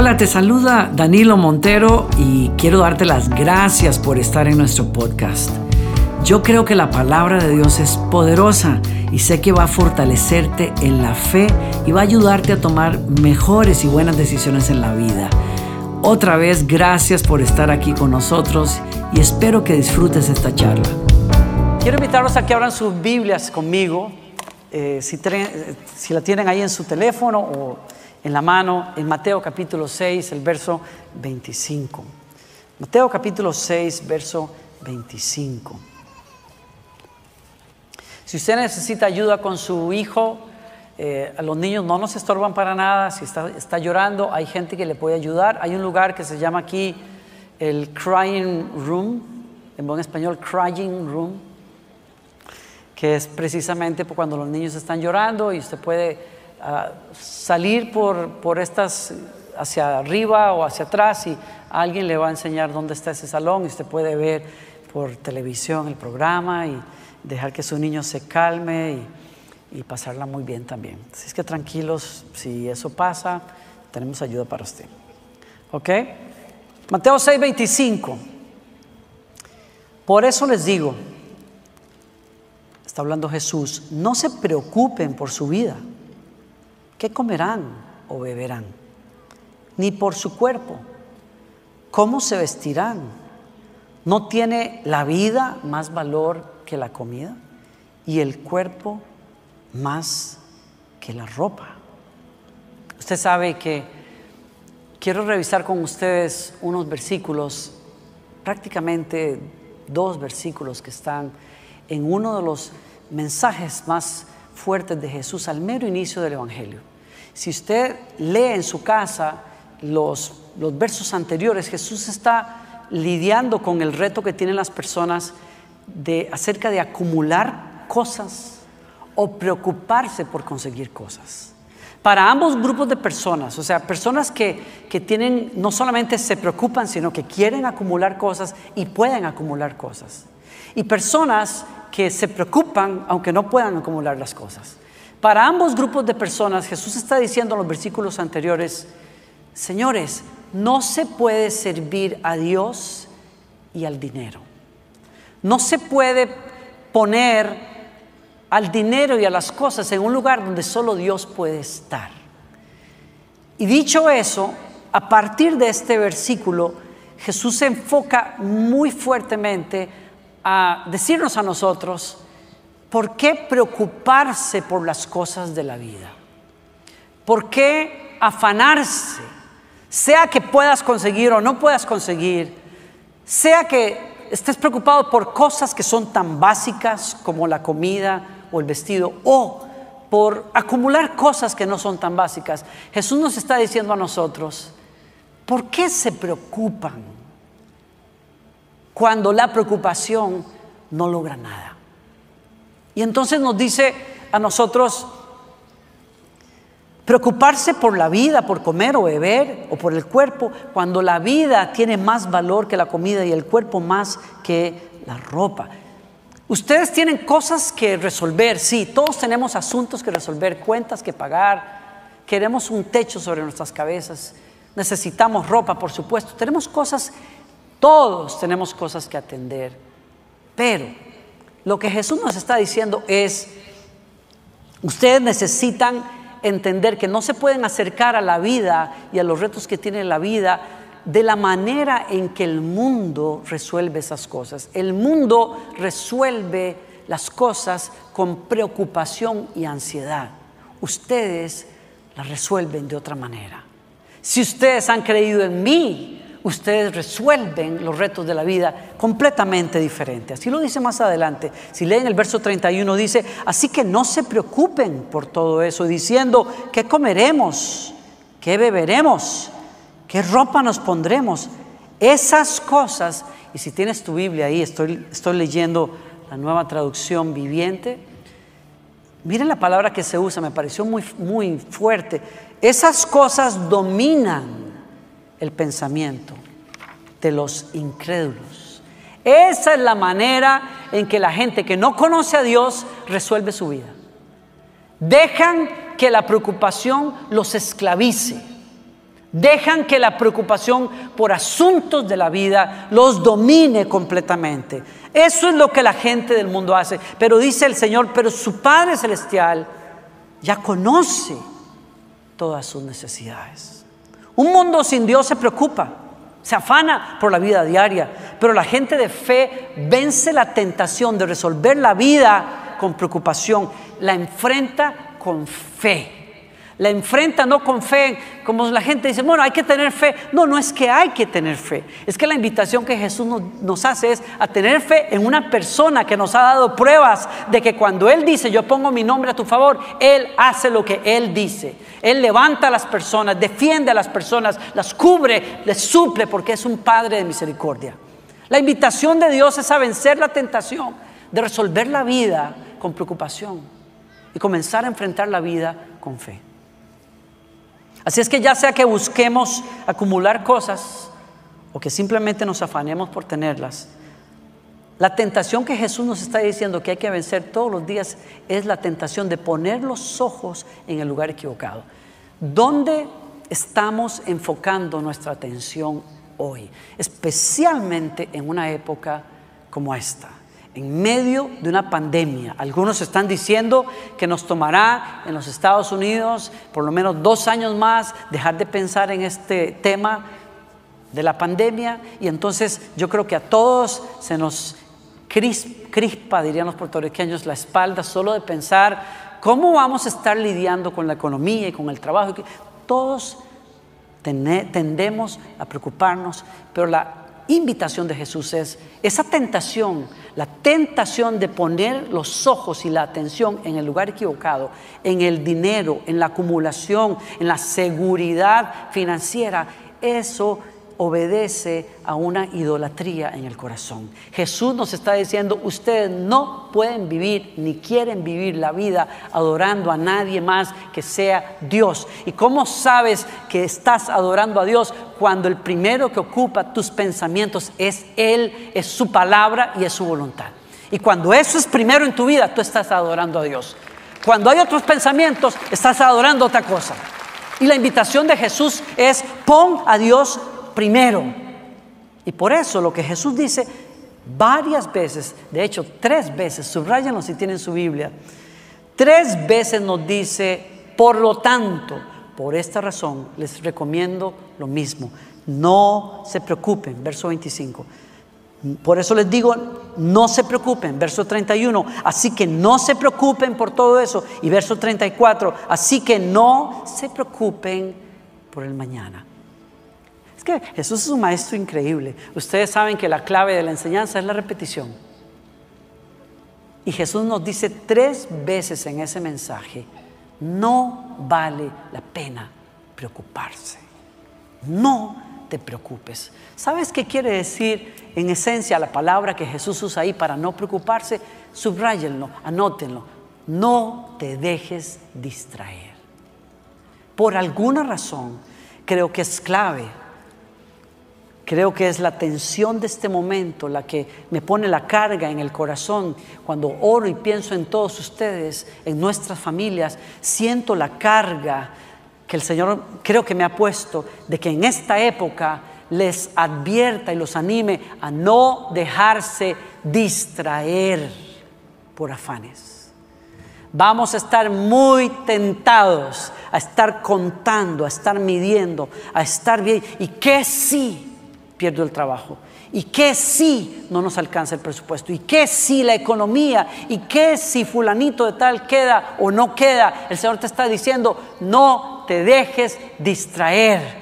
Hola, te saluda Danilo Montero y quiero darte las gracias por estar en nuestro podcast. Yo creo que la palabra de Dios es poderosa y sé que va a fortalecerte en la fe y va a ayudarte a tomar mejores y buenas decisiones en la vida. Otra vez, gracias por estar aquí con nosotros y espero que disfrutes esta charla. Quiero invitarlos a que abran sus Biblias conmigo, eh, si, si la tienen ahí en su teléfono o en la mano en Mateo capítulo 6, el verso 25. Mateo capítulo 6, verso 25. Si usted necesita ayuda con su hijo, eh, los niños no nos estorban para nada. Si está, está, llorando, hay gente que le puede ayudar. Hay un lugar que se llama aquí el Crying Room, en buen español, Crying Room, que es precisamente cuando los niños están llorando y usted puede salir por, por estas hacia arriba o hacia atrás y alguien le va a enseñar dónde está ese salón y usted puede ver por televisión el programa y dejar que su niño se calme y, y pasarla muy bien también. Así es que tranquilos, si eso pasa, tenemos ayuda para usted. ¿Ok? Mateo 6:25. Por eso les digo, está hablando Jesús, no se preocupen por su vida ¿Qué comerán o beberán? Ni por su cuerpo. ¿Cómo se vestirán? ¿No tiene la vida más valor que la comida? ¿Y el cuerpo más que la ropa? Usted sabe que quiero revisar con ustedes unos versículos, prácticamente dos versículos que están en uno de los mensajes más fuertes de Jesús al mero inicio del Evangelio. Si usted lee en su casa los, versos anteriores, Jesús está lidiando con el reto que tienen las personas de, acerca de acumular cosas o preocuparse por conseguir cosas. Para ambos grupos de personas, o sea, personas que, que, tienen, no solamente se preocupan, sino que quieren acumular cosas y pueden acumular cosas. Y personas que se preocupan aunque no puedan acumular las cosas. Para ambos grupos de personas, Jesús está diciendo en los versículos anteriores, señores, no se puede servir a Dios y al dinero. No se puede poner al dinero y a las cosas en un lugar donde solo Dios puede estar. Y dicho eso, a partir de este versículo, Jesús se enfoca muy fuertemente a decirnos a nosotros, ¿Por qué preocuparse por las cosas de la vida? ¿Por qué afanarse? Sea que puedas conseguir o no puedas conseguir, sea que estés preocupado por cosas que son tan básicas como la comida o el vestido, o por acumular cosas que no son tan básicas. Jesús nos está diciendo a nosotros, ¿por qué se preocupan cuando la preocupación no logra nada? Y entonces nos dice a nosotros, preocuparse por la vida, por comer o beber o por el cuerpo, cuando la vida tiene más valor que la comida y el cuerpo más que la ropa. Ustedes tienen cosas que resolver, sí, todos tenemos asuntos que resolver, cuentas que pagar, queremos un techo sobre nuestras cabezas, necesitamos ropa, por supuesto, tenemos cosas, todos tenemos cosas que atender, pero lo que Jesús nos está diciendo es, ustedes necesitan entender que no se pueden acercar a la vida y a los retos que tiene la vida de la manera en que el mundo resuelve esas cosas. El mundo resuelve las cosas con preocupación y ansiedad. Ustedes las resuelven de otra manera. Si ustedes han creído en mí, ustedes resuelven los retos de la vida completamente diferente. Así lo dice más adelante. Si leen el verso 31 dice, así que no se preocupen por todo eso, diciendo, ¿qué comeremos? ¿Qué beberemos? ¿Qué ropa nos pondremos? Esas cosas, y si tienes tu Biblia ahí, estoy, estoy leyendo la nueva traducción viviente, miren la palabra que se usa, me pareció muy, muy fuerte. Esas cosas dominan el pensamiento de los incrédulos. Esa es la manera en que la gente que no conoce a Dios resuelve su vida. Dejan que la preocupación los esclavice. Dejan que la preocupación por asuntos de la vida los domine completamente. Eso es lo que la gente del mundo hace. Pero dice el Señor, pero su Padre Celestial ya conoce todas sus necesidades. Un mundo sin Dios se preocupa, se afana por la vida diaria, pero la gente de fe vence la tentación de resolver la vida con preocupación, la enfrenta con fe la enfrenta no con fe, como la gente dice, bueno, hay que tener fe. No, no es que hay que tener fe. Es que la invitación que Jesús nos, hace es a tener fe en una persona que nos ha dado pruebas de que cuando Él dice, yo pongo mi nombre a tu favor, Él hace lo que Él dice. Él levanta a las personas, defiende a las personas, las cubre, les suple porque es un Padre de misericordia. La invitación de Dios es a vencer la tentación de resolver la vida con preocupación y comenzar a enfrentar la vida con fe. Así es que ya sea que busquemos acumular cosas o que simplemente nos afanemos por tenerlas, la tentación que Jesús nos está diciendo que hay que vencer todos los días es la tentación de poner los ojos en el lugar equivocado. ¿Dónde estamos enfocando nuestra atención hoy? Especialmente en una época como esta en medio de una pandemia. Algunos están diciendo que nos tomará en los Estados Unidos por lo menos dos años más dejar de pensar en este tema de la pandemia y entonces yo creo que a todos se nos crispa, dirían los puertorriqueños, la espalda solo de pensar cómo vamos a estar lidiando con la economía y con el trabajo. Todos tendemos a preocuparnos, pero la invitación de Jesús es esa tentación, la tentación de poner los ojos y la atención en el lugar equivocado, en el dinero, en la acumulación, en la seguridad financiera, eso obedece a una idolatría en el corazón. Jesús nos está diciendo, ustedes no pueden vivir ni quieren vivir la vida adorando a nadie más que sea Dios. ¿Y cómo sabes que estás adorando a Dios cuando el primero que ocupa tus pensamientos es Él, es su palabra y es su voluntad? Y cuando eso es primero en tu vida, tú estás adorando a Dios. Cuando hay otros pensamientos, estás adorando otra cosa. Y la invitación de Jesús es, pon a Dios primero. Y por eso lo que Jesús dice varias veces, de hecho tres veces, subrayanlo si tienen su Biblia, tres veces nos dice, por lo tanto, por esta razón les recomiendo lo mismo, no se preocupen, verso 25. Por eso les digo, no se preocupen, verso 31, así que no se preocupen por todo eso. Y verso 34, así que no se preocupen por el mañana. Es que Jesús es un maestro increíble. Ustedes saben que la clave de la enseñanza es la repetición. Y Jesús nos dice tres veces en ese mensaje, no vale la pena preocuparse. No te preocupes. ¿Sabes qué quiere decir en esencia la palabra que Jesús usa ahí para no preocuparse? Subrayenlo, anótenlo. No te dejes distraer. Por alguna razón, creo que es clave Creo que es la tensión de este momento la que me pone la carga en el corazón. Cuando oro y pienso en todos ustedes, en nuestras familias, siento la carga que el Señor creo que me ha puesto de que en esta época les advierta y los anime a no dejarse distraer por afanes. Vamos a estar muy tentados a estar contando, a estar midiendo, a estar bien. ¿Y qué sí? Pierdo el trabajo? ¿Y qué si no nos alcanza el presupuesto? ¿Y qué si la economía? ¿Y qué si fulanito de tal queda o no queda? El Señor te está diciendo, no te dejes distraer.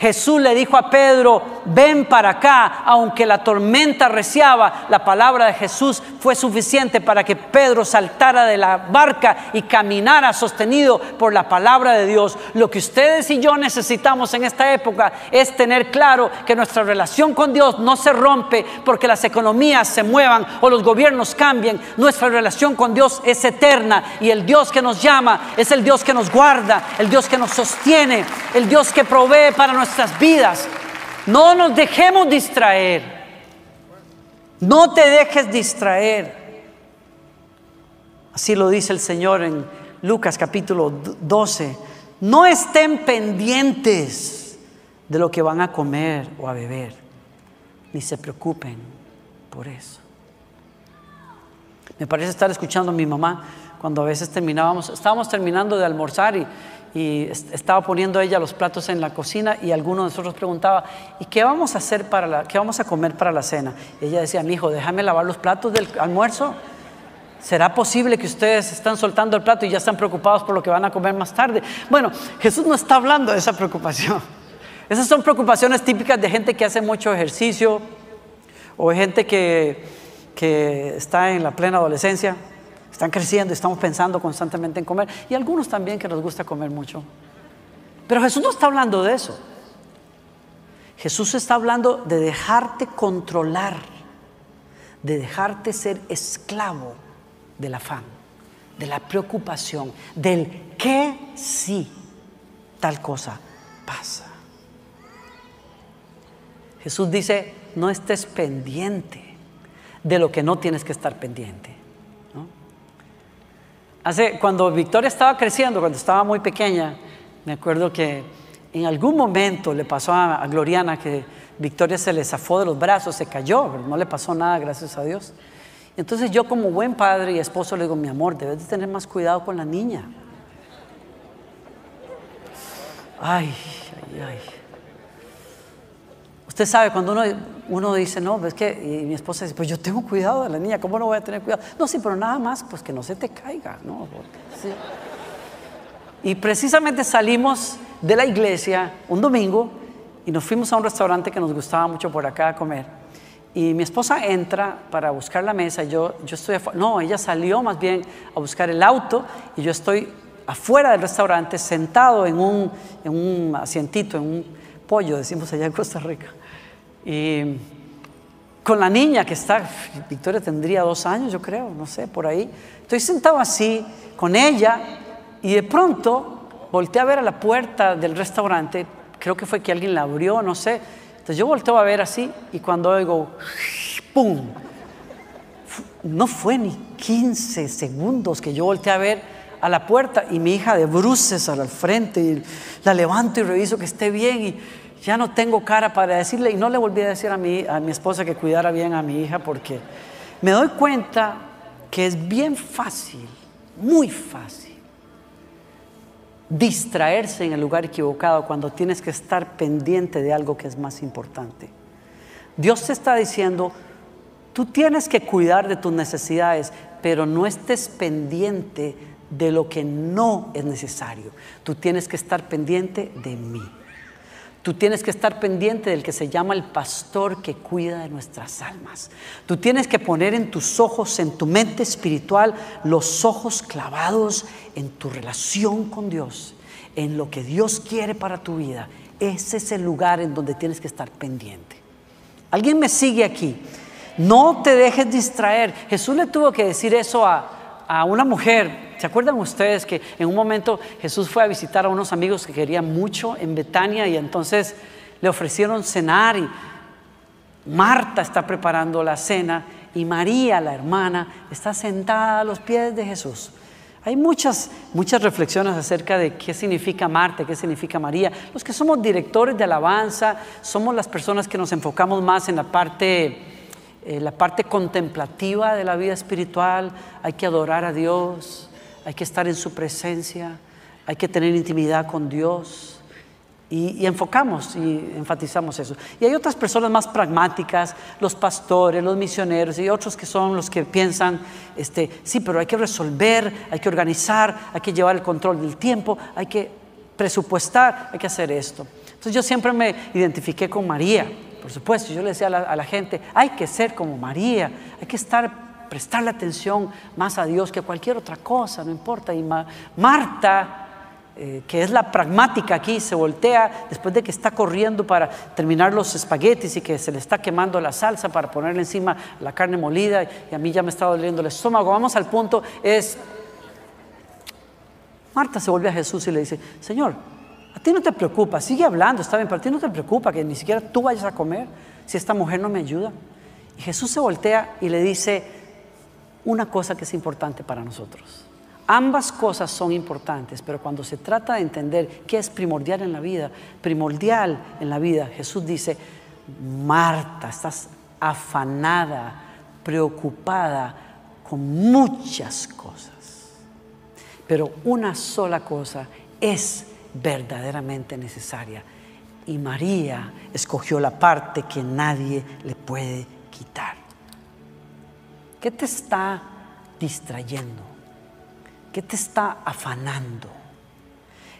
Jesús le dijo a Pedro, ven para acá, aunque la tormenta reciaba, la palabra de Jesús fue suficiente para que Pedro saltara de la barca y caminara sostenido por la palabra de Dios. Lo que ustedes y yo necesitamos en esta época es tener claro que nuestra relación con Dios no se rompe porque las economías se muevan o los gobiernos cambien. Nuestra relación con Dios es eterna y el Dios que nos llama es el Dios que nos guarda, el Dios que nos sostiene, el Dios que provee para nuestra vidas. No nos dejemos distraer. No te dejes distraer. Así lo dice el Señor en Lucas capítulo 12. No estén pendientes de lo que van a comer o a beber, ni se preocupen por eso. Me parece estar escuchando a mi mamá cuando a veces terminábamos, estábamos terminando de almorzar y, estaba poniendo ella los platos en la cocina y alguno de nosotros preguntaba, ¿y qué vamos a hacer para la, qué vamos a comer para la cena? ella decía, mi hijo, déjame lavar los platos del almuerzo. ¿Será posible que ustedes están soltando el plato y ya están preocupados por lo que van a comer más tarde? Bueno, Jesús no está hablando de esa preocupación. Esas son preocupaciones típicas de gente que hace mucho ejercicio o gente que, que está en la plena adolescencia están creciendo, estamos pensando constantemente en comer y algunos también que nos gusta comer mucho. Pero Jesús no está hablando de eso. Jesús está hablando de dejarte controlar, de dejarte ser esclavo del afán, de la preocupación, del que sí tal cosa pasa. Jesús dice, no estés pendiente de lo que no tienes que estar pendiente. Hace, cuando Victoria estaba creciendo, cuando estaba muy pequeña, me acuerdo que en algún momento le pasó a, Gloriana que Victoria se le zafó de los brazos, se cayó, pero no le pasó nada, gracias a Dios. Entonces yo como buen padre y esposo le digo, mi amor, debes de tener más cuidado con la niña. Ay, ay, ay. Usted sabe, cuando uno, uno dice, no, es que, y mi esposa dice, pues yo tengo cuidado de la niña, ¿cómo no voy a tener cuidado? No, sí, pero nada más, pues que no se te caiga, ¿no? Y precisamente salimos de la iglesia un domingo y nos fuimos a un restaurante que nos gustaba mucho por acá a comer. Y mi esposa entra para buscar la mesa, yo, yo estoy afuera, no, ella salió más bien a buscar el auto y yo estoy afuera del restaurante sentado en un, en un asientito, en un pollo, decimos allá en Costa Rica. Y con la niña que está, Victoria tendría dos años, yo creo, no sé, por ahí. Estoy sentado así con ella y de pronto volteé a ver a la puerta del restaurante, creo que fue que alguien la abrió, no sé. Entonces yo volteo a ver así y cuando oigo, ¡pum! No fue ni 15 segundos que yo volteé a ver a la puerta y mi hija de bruces al frente y la levanto y reviso que esté bien y ya no tengo cara para decirle y no le volví a decir a mi, a mi esposa que cuidara bien a mi hija porque me doy cuenta que es bien fácil, muy fácil, distraerse en el lugar equivocado cuando tienes que estar pendiente de algo que es más importante. Dios te está diciendo, tú tienes que cuidar de tus necesidades, pero no estés pendiente de lo que no es necesario. Tú tienes que estar pendiente de mí. Tú tienes que estar pendiente del que se llama el pastor que cuida de nuestras almas. Tú tienes que poner en tus ojos, en tu mente espiritual, los ojos clavados en tu relación con Dios, en lo que Dios quiere para tu vida. Ese es el lugar en donde tienes que estar pendiente. ¿Alguien me sigue aquí? No te dejes distraer. Jesús le tuvo que decir eso a, a una mujer ¿Se acuerdan ustedes que en un momento Jesús fue a visitar a unos amigos que querían mucho en Betania y entonces le ofrecieron cenar y Marta está preparando la cena y María, la hermana, está sentada a los pies de Jesús. Hay muchas, muchas reflexiones acerca de qué significa Marta, qué significa María. Los que somos directores de alabanza, somos las personas que nos enfocamos más en la parte, eh, la parte contemplativa de la vida espiritual. Hay que adorar a Dios, hay que estar en su presencia, hay que tener intimidad con Dios. Y, enfocamos y enfatizamos eso. Y hay otras personas más pragmáticas, los pastores, los misioneros y otros que son los que piensan, este, sí, pero hay que resolver, hay que organizar, hay que llevar el control del tiempo, hay que presupuestar, hay que hacer esto. Entonces yo siempre me identifiqué con María, por supuesto, yo le decía a la, a la gente, hay que ser como María, hay que estar prestarle atención más a Dios que a cualquier otra cosa, no importa. Y Marta, eh, que es la pragmática aquí, se voltea después de que está corriendo para terminar los espaguetis y que se le está quemando la salsa para ponerle encima la carne molida y a mí ya me está doliendo el estómago. Vamos al punto, es, Marta se vuelve a Jesús y le dice, Señor, a ti no te preocupa, sigue hablando, está bien, pero a ti no te preocupa que ni siquiera tú vayas a comer si esta mujer no me ayuda. Y Jesús se voltea y le dice, una cosa que es importante para nosotros. Ambas cosas son importantes, pero cuando se trata de entender qué es primordial en la vida, primordial en la vida, Jesús dice, Marta, estás afanada, preocupada con muchas cosas, pero una sola cosa es verdaderamente necesaria. Y María escogió la parte que nadie le puede quitar. ¿Qué te está distrayendo? ¿Qué te está afanando?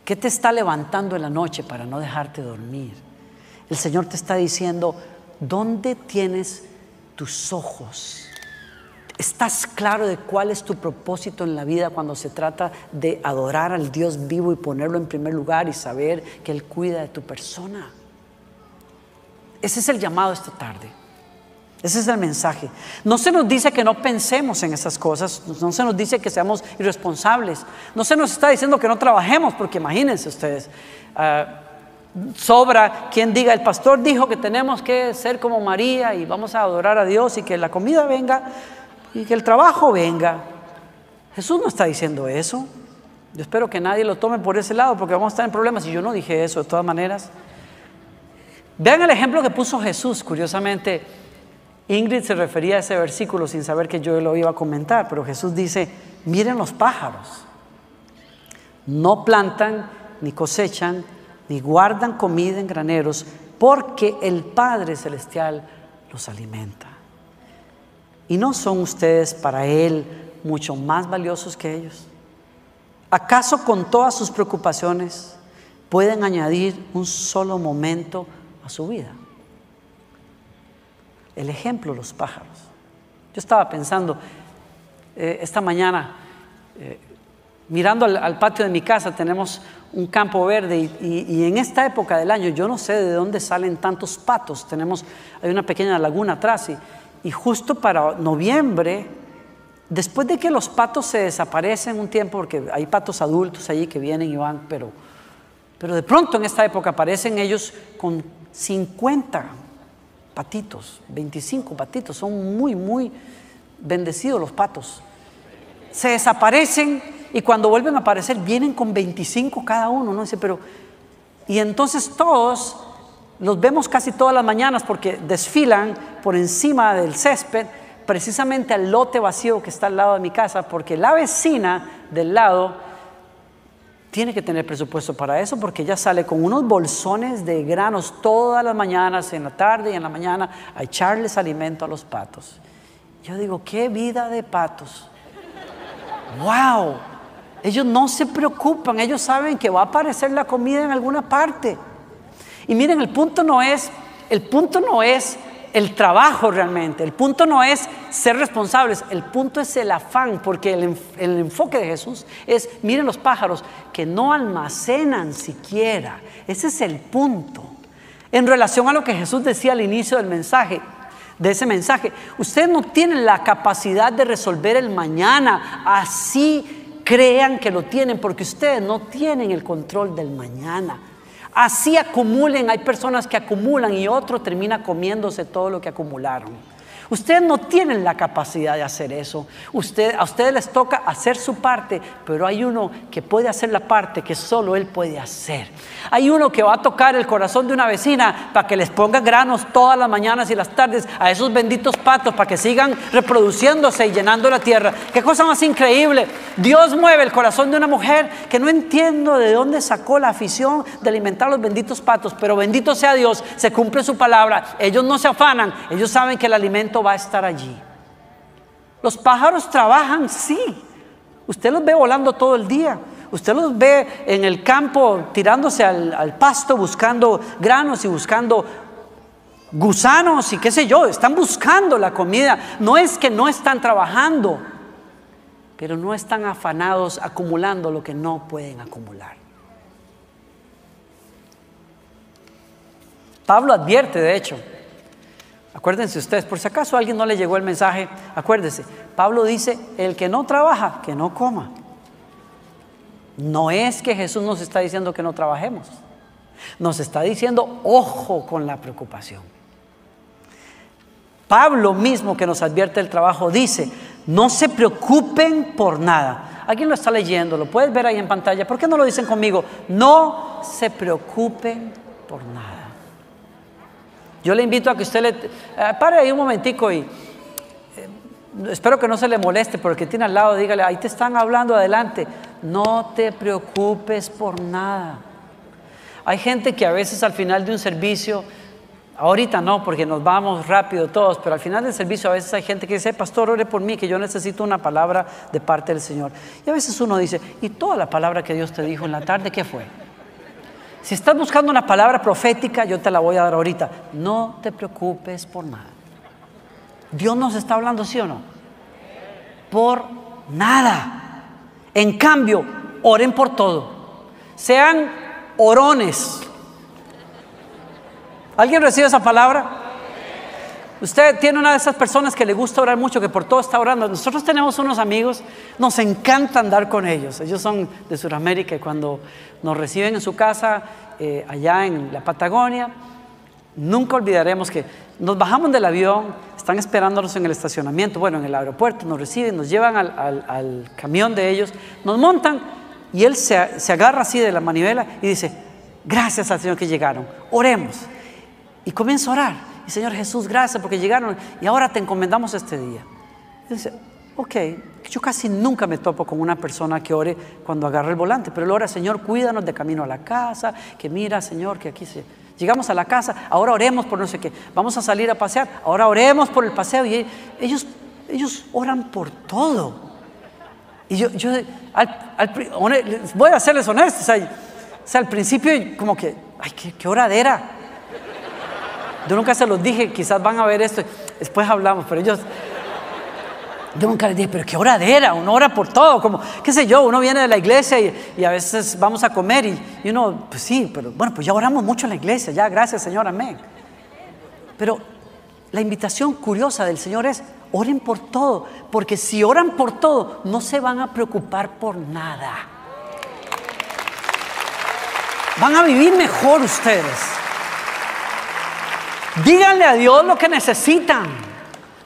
¿Qué te está levantando en la noche para no dejarte dormir? El Señor te está diciendo, ¿dónde tienes tus ojos? ¿Estás claro de cuál es tu propósito en la vida cuando se trata de adorar al Dios vivo y ponerlo en primer lugar y saber que Él cuida de tu persona? Ese es el llamado esta tarde. Ese es el mensaje. No se nos dice que no pensemos en esas cosas, no se nos dice que seamos irresponsables, no se nos está diciendo que no trabajemos, porque imagínense ustedes, ah, sobra quien diga, el pastor dijo que tenemos que ser como María y vamos a adorar a Dios y que la comida venga y que el trabajo venga. Jesús no está diciendo eso. Yo espero que nadie lo tome por ese lado porque vamos a estar en problemas y yo no dije eso de todas maneras. Vean el ejemplo que puso Jesús, curiosamente. Ingrid se refería a ese versículo sin saber que yo lo iba a comentar, pero Jesús dice, miren los pájaros, no plantan, ni cosechan, ni guardan comida en graneros, porque el Padre Celestial los alimenta. ¿Y no son ustedes para Él mucho más valiosos que ellos? ¿Acaso con todas sus preocupaciones pueden añadir un solo momento a su vida? El ejemplo, los pájaros. Yo estaba pensando eh, esta mañana, eh, mirando al, patio de mi casa, tenemos un campo verde y, en esta época del año yo no sé de dónde salen tantos patos. Tenemos, hay una pequeña laguna atrás y y justo para noviembre, después de que los patos se desaparecen un tiempo, porque hay patos adultos allí que vienen y van, pero, pero de pronto en esta época aparecen ellos con 50 patitos, 25 patitos, son muy, muy bendecidos los patos. Se desaparecen y cuando vuelven a aparecer vienen con 25 cada uno, ¿no? Dice, pero, y entonces todos los vemos casi todas las mañanas porque desfilan por encima del césped, precisamente al lote vacío que está al lado de mi casa, porque la vecina del lado tiene que tener presupuesto para eso, porque ella sale con unos bolsones de granos todas las mañanas, en la tarde y en la mañana, a echarles alimento a los patos. Yo digo, qué vida de patos. ¡Wow! Ellos no se preocupan, ellos saben que va a aparecer la comida en alguna parte. Y miren, el punto no es, el punto no es el trabajo realmente, el punto no es ser responsables, el punto es el afán, porque el, enfoque de Jesús es, miren los pájaros, que no almacenan siquiera, ese es el punto. En relación a lo que Jesús decía al inicio del mensaje, de ese mensaje, ustedes no tienen la capacidad de resolver el mañana, así crean que lo tienen, porque ustedes no tienen el control del mañana. Así acumulen, hay personas que acumulan y otro termina comiéndose todo lo que acumularon. Ustedes no tienen la capacidad de hacer eso. Usted, a ustedes les toca hacer su parte, pero hay uno que puede hacer la parte que solo él puede hacer. Hay uno que va a tocar el corazón de una vecina para que les ponga granos todas las mañanas y las tardes a esos benditos patos para que sigan reproduciéndose y llenando la tierra. Qué cosa más increíble. Dios mueve el corazón de una mujer que no entiendo de dónde sacó la afición de alimentar a los benditos patos, pero bendito sea Dios, se cumple su palabra. Ellos no se afanan, ellos saben que el alimento va a estar allí. Los pájaros trabajan, sí. Usted los ve volando todo el día. Usted los ve en el campo tirándose al, pasto buscando granos y buscando gusanos y qué sé yo. Están buscando la comida. No es que no están trabajando, pero no están afanados acumulando lo que no pueden acumular. Pablo advierte, de hecho, Acuérdense ustedes, por si acaso a alguien no le llegó el mensaje, acuérdense, Pablo dice, el que no trabaja, que no coma. No es que Jesús nos está diciendo que no trabajemos, nos está diciendo, ojo con la preocupación. Pablo mismo que nos advierte el trabajo dice, no se preocupen por nada. Alguien lo está leyendo, lo puedes ver ahí en pantalla. ¿Por qué no lo dicen conmigo? No se preocupen por nada. Yo le invito a que usted le... Eh, pare ahí un momentico y eh, espero que no se le moleste, pero el que tiene al lado, dígale, ahí te están hablando adelante. No te preocupes por nada. Hay gente que a veces al final de un servicio, ahorita no, porque nos vamos rápido todos, pero al final del servicio a veces hay gente que dice, pastor, ore por mí, que yo necesito una palabra de parte del Señor. Y a veces uno dice, ¿y toda la palabra que Dios te dijo en la tarde, qué fue? Si estás buscando una palabra profética, yo te la voy a dar ahorita. No te preocupes por nada. Dios nos está hablando, ¿sí o no? Por nada. En cambio, oren por todo. Sean orones. ¿Alguien recibe esa palabra? Usted tiene una de esas personas que le gusta orar mucho, que por todo está orando. Nosotros tenemos unos amigos, nos encanta andar con ellos. Ellos son de Sudamérica y cuando nos reciben en su casa, eh, allá en la Patagonia, nunca olvidaremos que nos bajamos del avión, están esperándonos en el estacionamiento, bueno, en el aeropuerto, nos reciben, nos llevan al, camión de ellos, nos montan y él se, se agarra así de la manivela y dice, gracias al Señor que llegaron, oremos. Y comienza a orar. Señor Jesús, gracias porque llegaron y ahora te encomendamos este día. dice, ok, yo casi nunca me topo con una persona que ore cuando agarra el volante, pero él ora, Señor, cuídanos de camino a la casa, que mira, Señor, que aquí se... Llegamos a la casa, ahora oremos por no sé qué, vamos a salir a pasear, ahora oremos por el paseo y ellos, ellos oran por todo. Y yo, voy a serles honestos, al principio como que, ay, qué, qué oradera. Yo nunca se los dije, quizás van a ver esto, después hablamos, pero ellos, yo nunca les dije, pero qué oradera, uno ora por todo, como, qué sé yo, uno viene de la iglesia y, a veces vamos a comer y, y, uno, pues sí, pero bueno, pues ya oramos mucho en la iglesia, ya, gracias Señor, amén. Pero la invitación curiosa del Señor es, oren por todo, porque si oran por todo, no se van a preocupar por nada. Van a vivir mejor ustedes. Díganle a Dios lo que necesitan.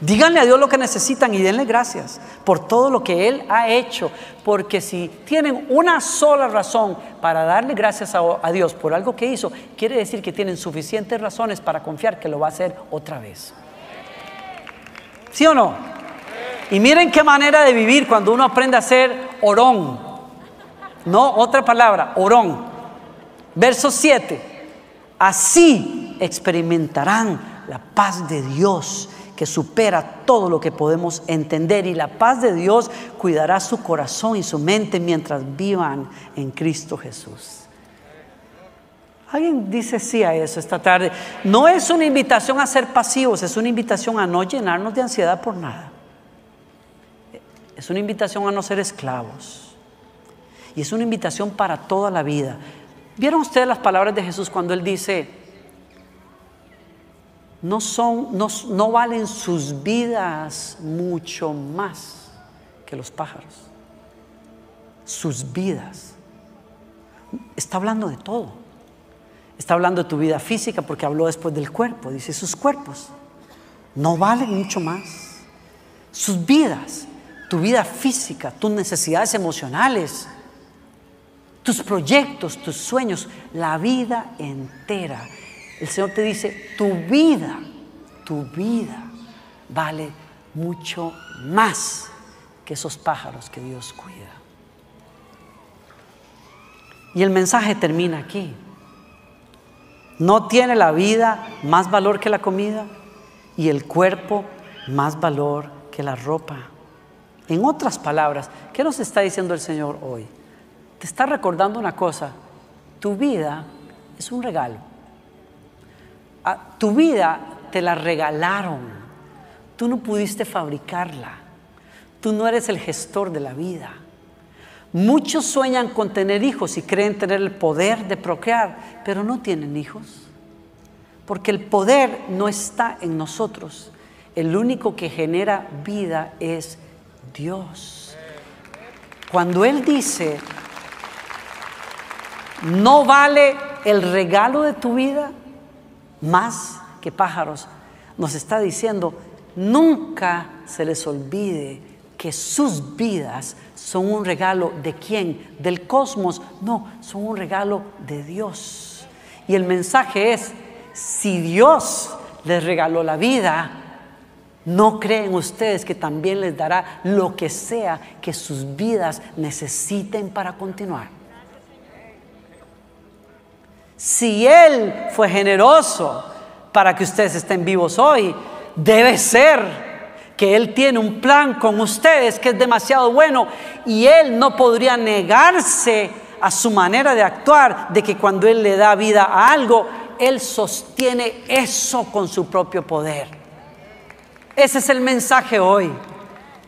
Díganle a Dios lo que necesitan y denle gracias por todo lo que Él ha hecho. Porque si tienen una sola razón para darle gracias a, Dios por algo que hizo, quiere decir que tienen suficientes razones para confiar que lo va a hacer otra vez. ¿Sí o no? Y miren qué manera de vivir cuando uno aprende a ser orón. No, otra palabra, orón. Verso 7. Así experimentarán la paz de Dios que supera todo lo que podemos entender y la paz de Dios cuidará su corazón y su mente mientras vivan en Cristo Jesús. Alguien dice sí a eso esta tarde. No es una invitación a ser pasivos, es una invitación a no llenarnos de ansiedad por nada. Es una invitación a no ser esclavos. Y es una invitación para toda la vida. ¿Vieron ustedes las palabras de Jesús cuando Él dice, no, son, no, valen sus vidas mucho más que los pájaros. Sus vidas. Está hablando de todo. Está hablando de tu vida física porque habló después del cuerpo. Dice, sus cuerpos no valen mucho más. Sus vidas, tu vida física, tus necesidades emocionales, tus proyectos, tus sueños, la vida entera el Señor te dice, tu vida, tu vida vale mucho más que esos pájaros que Dios cuida. Y el mensaje termina aquí. No tiene la vida más valor que la comida y el cuerpo más valor que la ropa. En otras palabras, ¿qué nos está diciendo el Señor hoy? Te está recordando una cosa, tu vida es un regalo tu vida te la regalaron. Tú no pudiste fabricarla. Tú no eres el gestor de la vida. Muchos sueñan con tener hijos y creen tener el poder de procrear, pero no tienen hijos. Porque el poder no está en nosotros. El único que genera vida es Dios. Cuando Él dice, no vale el regalo de tu vida, más que pájaros, nos está diciendo, nunca se les olvide que sus vidas son un regalo de quién? Del cosmos. No, son un regalo de Dios. Y el mensaje es, si Dios les regaló la vida, ¿no creen ustedes que también les dará lo que sea que sus vidas necesiten para continuar? Si Él fue generoso para que ustedes estén vivos hoy, debe ser que Él tiene un plan con ustedes que es demasiado bueno y Él no podría negarse a su manera de actuar, de que cuando Él le da vida a algo, Él sostiene eso con su propio poder. Ese es el mensaje hoy.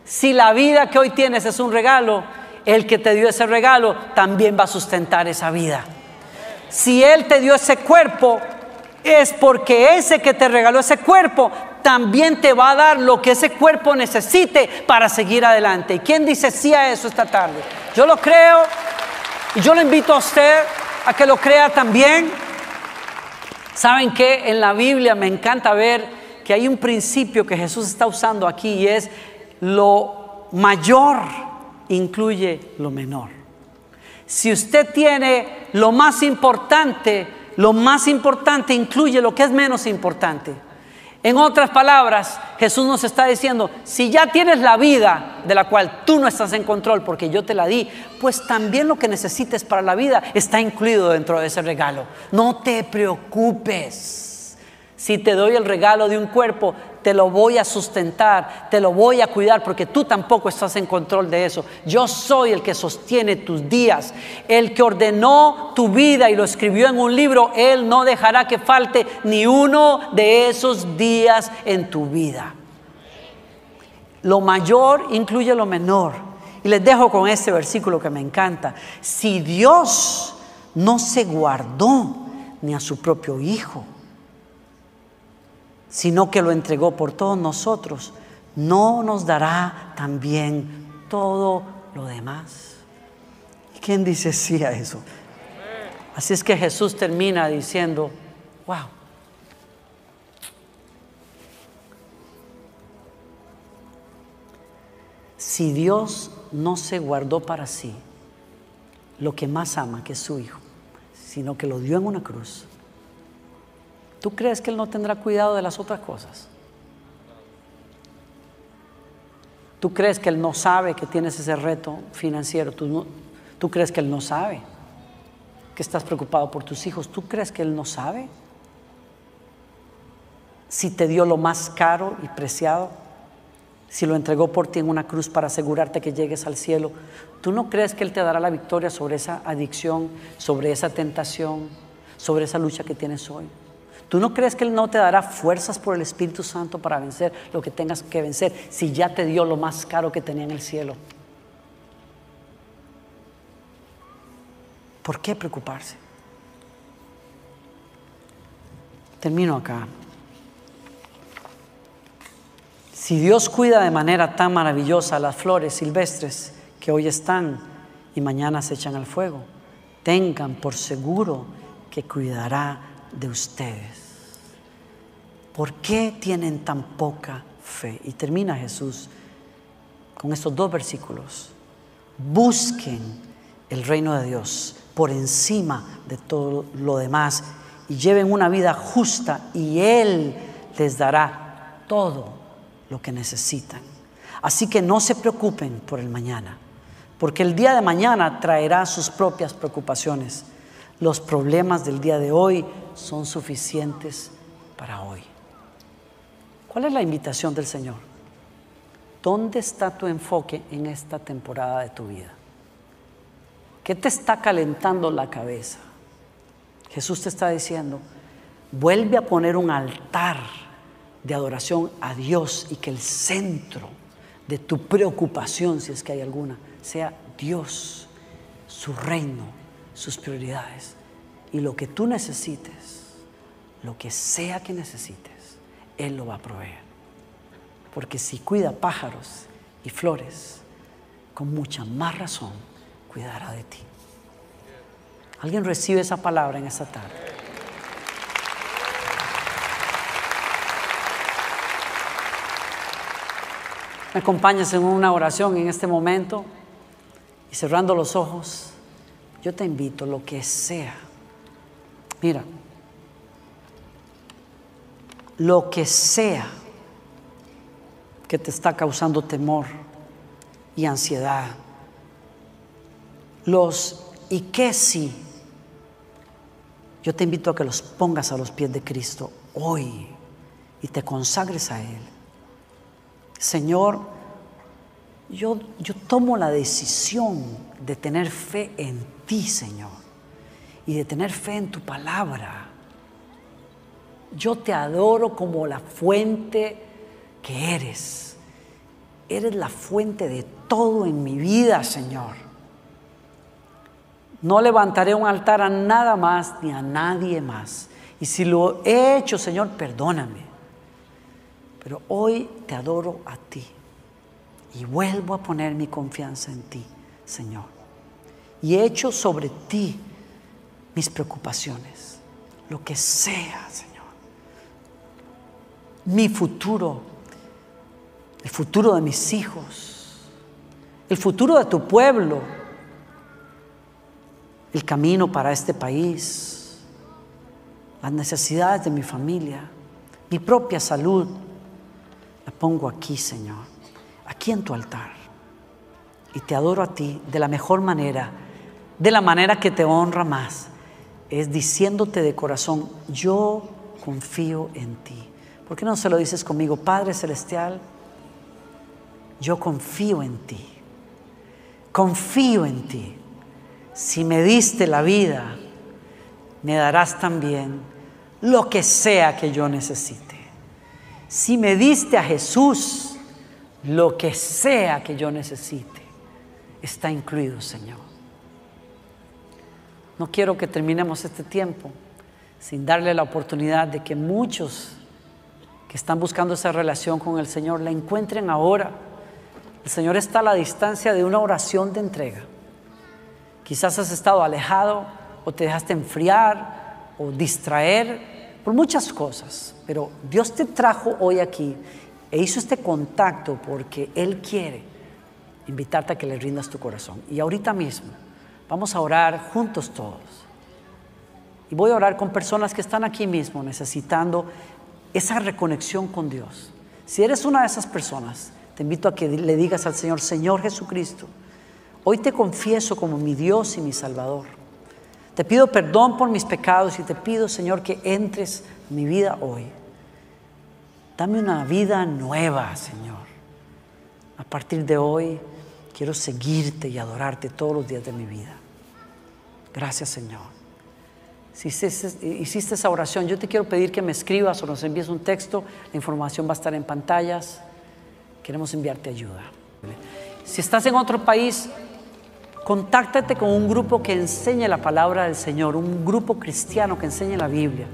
Si la vida que hoy tienes es un regalo, el que te dio ese regalo también va a sustentar esa vida. Si Él te dio ese cuerpo, es porque ese que te regaló ese cuerpo también te va a dar lo que ese cuerpo necesite para seguir adelante. ¿Y quién dice sí a eso esta tarde? Yo lo creo y yo lo invito a usted a que lo crea también. ¿Saben qué? En la Biblia me encanta ver que hay un principio que Jesús está usando aquí y es lo mayor incluye lo menor. Si usted tiene lo más importante, lo más importante incluye lo que es menos importante. En otras palabras, Jesús nos está diciendo, si ya tienes la vida de la cual tú no estás en control porque yo te la di, pues también lo que necesites para la vida está incluido dentro de ese regalo. No te preocupes. Si te doy el regalo de un cuerpo, te lo voy a sustentar, te lo voy a cuidar, porque tú tampoco estás en control de eso. Yo soy el que sostiene tus días, el que ordenó tu vida y lo escribió en un libro, Él no dejará que falte ni uno de esos días en tu vida. Lo mayor incluye lo menor. Y les dejo con este versículo que me encanta. Si Dios no se guardó ni a su propio Hijo, sino que lo entregó por todos nosotros, no nos dará también todo lo demás. ¿Quién dice sí a eso? Así es que Jesús termina diciendo, wow. Si Dios no se guardó para sí lo que más ama, que es su Hijo, sino que lo dio en una cruz, ¿Tú crees que Él no tendrá cuidado de las otras cosas? ¿Tú crees que Él no sabe que tienes ese reto financiero? ¿Tú, ¿Tú crees que Él no sabe que estás preocupado por tus hijos? ¿Tú crees que Él no sabe? Si te dio lo más caro y preciado, si lo entregó por ti en una cruz para asegurarte que llegues al cielo, ¿tú no crees que Él te dará la victoria sobre esa adicción, sobre esa tentación, sobre esa lucha que tienes hoy? ¿Tú no crees que Él no te dará fuerzas por el Espíritu Santo para vencer lo que tengas que vencer si ya te dio lo más caro que tenía en el cielo? ¿Por qué preocuparse? Termino acá. Si Dios cuida de manera tan maravillosa las flores silvestres que hoy están y mañana se echan al fuego, tengan por seguro que cuidará de ustedes. ¿Por qué tienen tan poca fe? Y termina Jesús con estos dos versículos. Busquen el reino de Dios por encima de todo lo demás y lleven una vida justa y Él les dará todo lo que necesitan. Así que no se preocupen por el mañana, porque el día de mañana traerá sus propias preocupaciones. Los problemas del día de hoy son suficientes para hoy. ¿Cuál es la invitación del Señor? ¿Dónde está tu enfoque en esta temporada de tu vida? ¿Qué te está calentando la cabeza? Jesús te está diciendo, vuelve a poner un altar de adoración a Dios y que el centro de tu preocupación, si es que hay alguna, sea Dios, su reino, sus prioridades. Y lo que tú necesites, lo que sea que necesites, Él lo va a proveer. Porque si cuida pájaros y flores, con mucha más razón cuidará de ti. ¿Alguien recibe esa palabra en esta tarde? me acompañas en una oración en este momento y cerrando los ojos, yo te invito, lo que sea. Mira, lo que sea que te está causando temor y ansiedad, los y qué sí, yo te invito a que los pongas a los pies de Cristo hoy y te consagres a Él. Señor, yo, yo tomo la decisión de tener fe en ti, Señor, y de tener fe en tu palabra. Yo te adoro como la fuente que eres. Eres la fuente de todo en mi vida, Señor. No levantaré un altar a nada más ni a nadie más. Y si lo he hecho, Señor, perdóname. Pero hoy te adoro a ti y vuelvo a poner mi confianza en ti, Señor. Y he hecho sobre ti mis preocupaciones, lo que sea, Señor. Mi futuro, el futuro de mis hijos, el futuro de tu pueblo, el camino para este país, las necesidades de mi familia, mi propia salud, la pongo aquí, Señor, aquí en tu altar. Y te adoro a ti de la mejor manera, de la manera que te honra más, es diciéndote de corazón, yo confío en ti. ¿Por qué no se lo dices conmigo, Padre Celestial? Yo confío en ti. Confío en ti. Si me diste la vida, me darás también lo que sea que yo necesite. Si me diste a Jesús, lo que sea que yo necesite, está incluido, Señor. No quiero que terminemos este tiempo sin darle la oportunidad de que muchos que están buscando esa relación con el Señor la encuentren ahora. El Señor está a la distancia de una oración de entrega. Quizás has estado alejado o te dejaste enfriar o distraer por muchas cosas, pero Dios te trajo hoy aquí e hizo este contacto porque Él quiere invitarte a que le rindas tu corazón. Y ahorita mismo vamos a orar juntos todos. Y voy a orar con personas que están aquí mismo necesitando esa reconexión con Dios. Si eres una de esas personas, te invito a que le digas al Señor, Señor Jesucristo, hoy te confieso como mi Dios y mi Salvador. Te pido perdón por mis pecados y te pido, Señor, que entres en mi vida hoy. Dame una vida nueva, Señor. A partir de hoy quiero seguirte y adorarte todos los días de mi vida. Gracias, Señor. Si hiciste esa oración, yo te quiero pedir que me escribas o nos envíes un texto. La información va a estar en pantallas. Queremos enviarte ayuda. Si estás en otro país, contáctate con un grupo que enseñe la palabra del Señor, un grupo cristiano que enseñe la Biblia.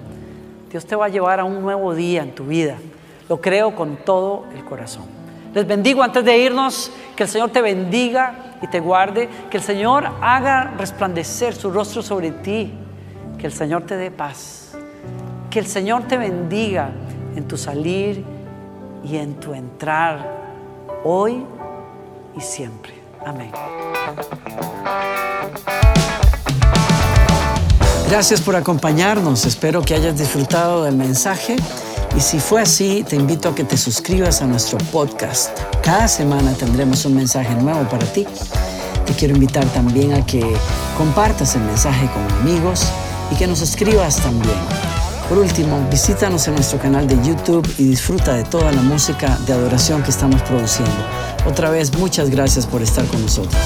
Dios te va a llevar a un nuevo día en tu vida. Lo creo con todo el corazón. Les bendigo antes de irnos, que el Señor te bendiga y te guarde, que el Señor haga resplandecer su rostro sobre ti que el Señor te dé paz. Que el Señor te bendiga en tu salir y en tu entrar hoy y siempre. Amén. Gracias por acompañarnos. Espero que hayas disfrutado del mensaje. Y si fue así, te invito a que te suscribas a nuestro podcast. Cada semana tendremos un mensaje nuevo para ti. Te quiero invitar también a que compartas el mensaje con amigos y que nos escribas también. Por último, visítanos en nuestro canal de YouTube y disfruta de toda la música de adoración que estamos produciendo. Otra vez, muchas gracias por estar con nosotros.